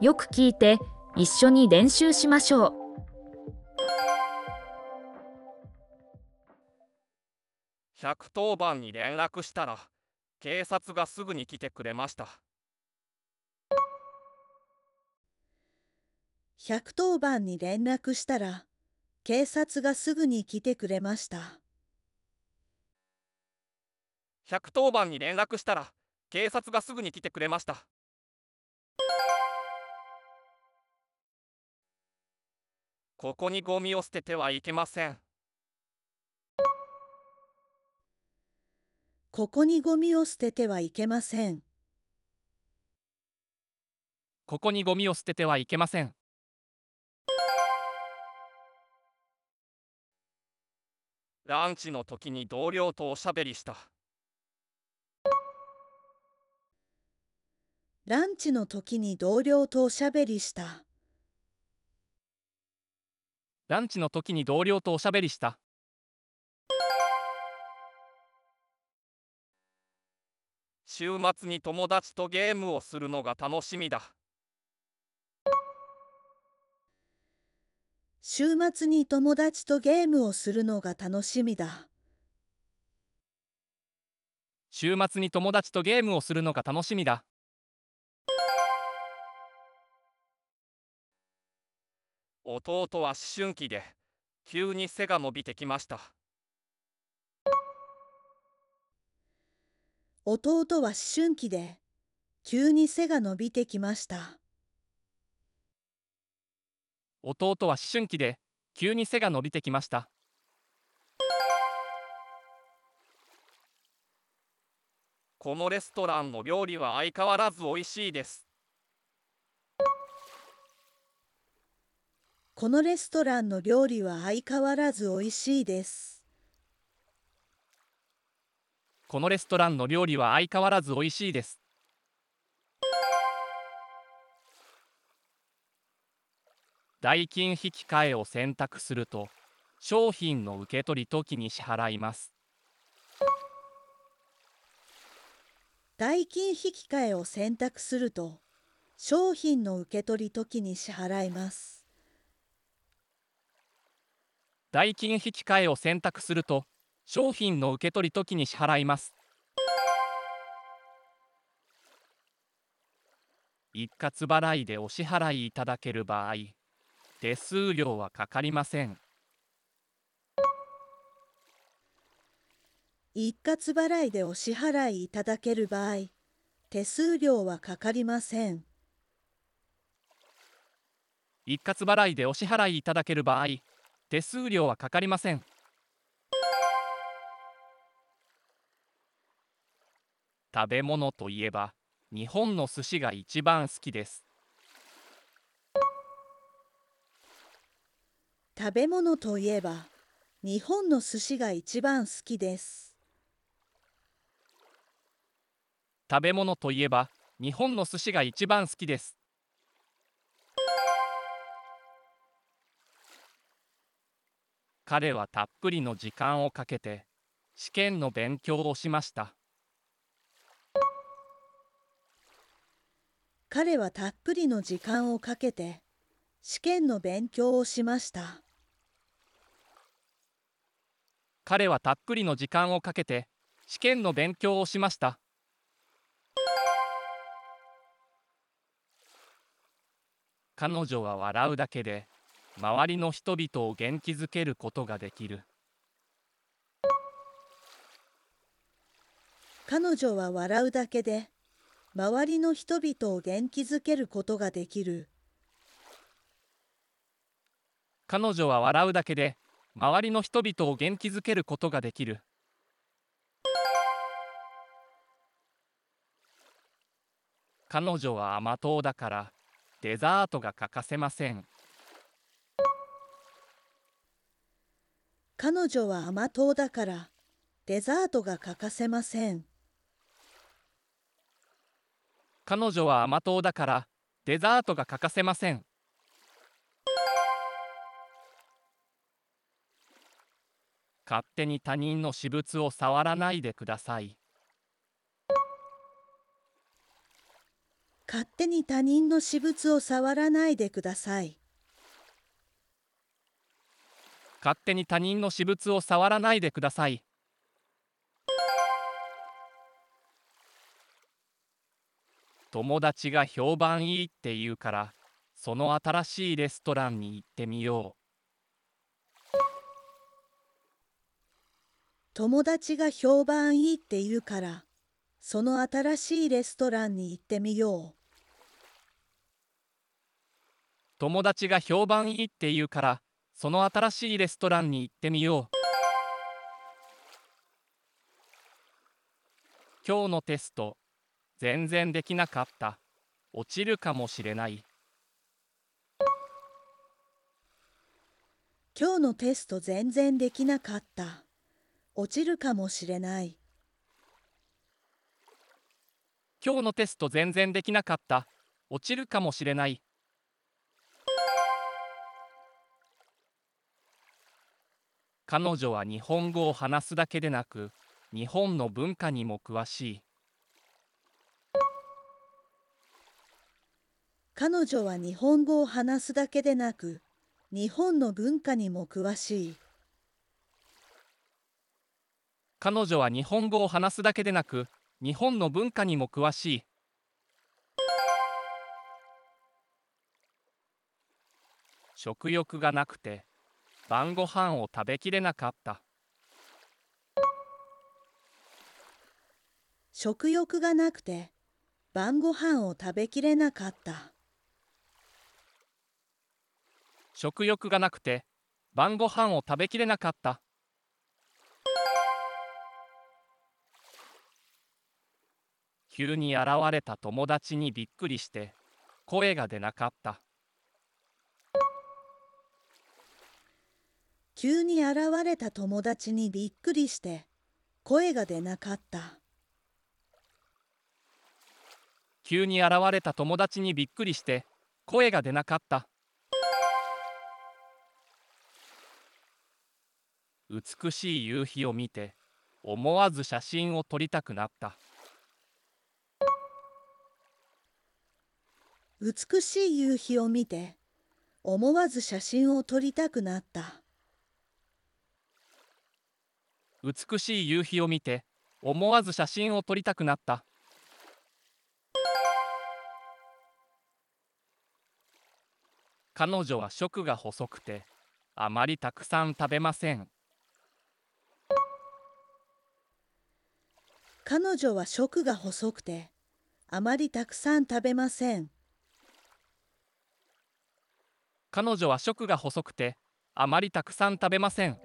よく聞いて一緒に練習しましょう。110番に連絡したら警察がすぐに来てくれました110番に連絡したら、警察がすぐに来てくれました。110番に連絡したら警察がすぐに来てくれましたここにゴミを捨ててはいけませんここにゴミを捨ててはいけません。ここにゴミを捨ててはいけません。ランチの時に同僚とおしゃべりしたランチの時に同僚とおしゃべりした。ランチの時に同僚とおしゃべりした。週末に友達とゲームをするのが楽しみだ週末に友達とゲームをするのが楽しみだ。週末に友達とゲームをするのが楽しみだ。弟は思春期で急に背が伸びてきました弟は思春期で、急に背が伸びてきました。弟は思春期で急に背が伸びてきました。このレストランの料理は相変わらず美味しいですこのレストランの料理は相変わらず美味しいです。このレストランの料理は相変わらず美味しいです。代金引き換えを選択すると商品の受け取り時に支払います。代金引き換えを選択すると、商品の受け取り時に支払います。代金引き換えを選択すると商品の受け取り時に支払います。一括払いでお支払いいただける場合、手数料はかかりません。一括払いでお支払いいただける場合、手数料はかかりません。一括払いでお支払いいただける場合、手数料はかかりません。食べ物といえば、日本の寿司が一番好きです。食べ物といえば、日本の寿司が一番好きです。食べ物といえば、日本の寿司が一番好きです。彼はたっぷりの時間をかけて試験の勉強をしました。彼はたっぷりの時間をかけて試験の勉強をしました。彼はたっぷりの時間をかけて試験の勉強をしました。彼女は笑うだけで周りの人々を元気づけることができる。彼女は笑うだけで周りの人々を元気づけることができる。彼女は笑うだけで周りの人々を元気づけることができる。彼女は甘党だからデザートが欠かせません。彼女は甘党だからデザートが欠かせません。彼女は甘党だからデザートが欠かせません。勝手に他人の私物を触らないでください。勝手に他人の私物を触らないでください。勝手に他人の私物を触らないでください。友達が評判いいって言うから、その新しいレストランに行ってみよ友達が評判いいって言うから、その新しいレストランに行ってみよう。う。友達が評判いいって言うから、その新しいレストランに行ってみよう。今日のテスト、全然できなかった。落ちるかもしれない。今日のテスト全然できなかった。落ちるかもしれない。今日のテスト全然できなかった。落ちるかもしれない。彼女は日本語を話すだけでなく、日本の文化にも詳しい。彼女は日本語を話すだけでなく、日本の文化にも詳しい。彼女は日本語を話すだけでなく、日本の文化にも詳しい。食欲がなくて、晩ご飯を食べきれなかった。食欲がなくて晩ご飯を食べきれなかった。食欲がなくて、晩ご飯を食べきれなかった。急に現れた友達にびっくりして、声が出なかった。急に現れた友達にびっくりして声が出なかった。急に現れた友達にびっくりして、声が出なかった。美しい夕日を見て、思わず写真を撮りたくなった。美しい夕日を見て思わず写真を撮りたくなった。美しい夕日を見て、思わず写真を撮りたくなった。彼女は食が細くて、あまりたくさん食べません。彼女は食が細くてあまりたくさん食べません。彼女は食が細くて、あまりたくさん食べません。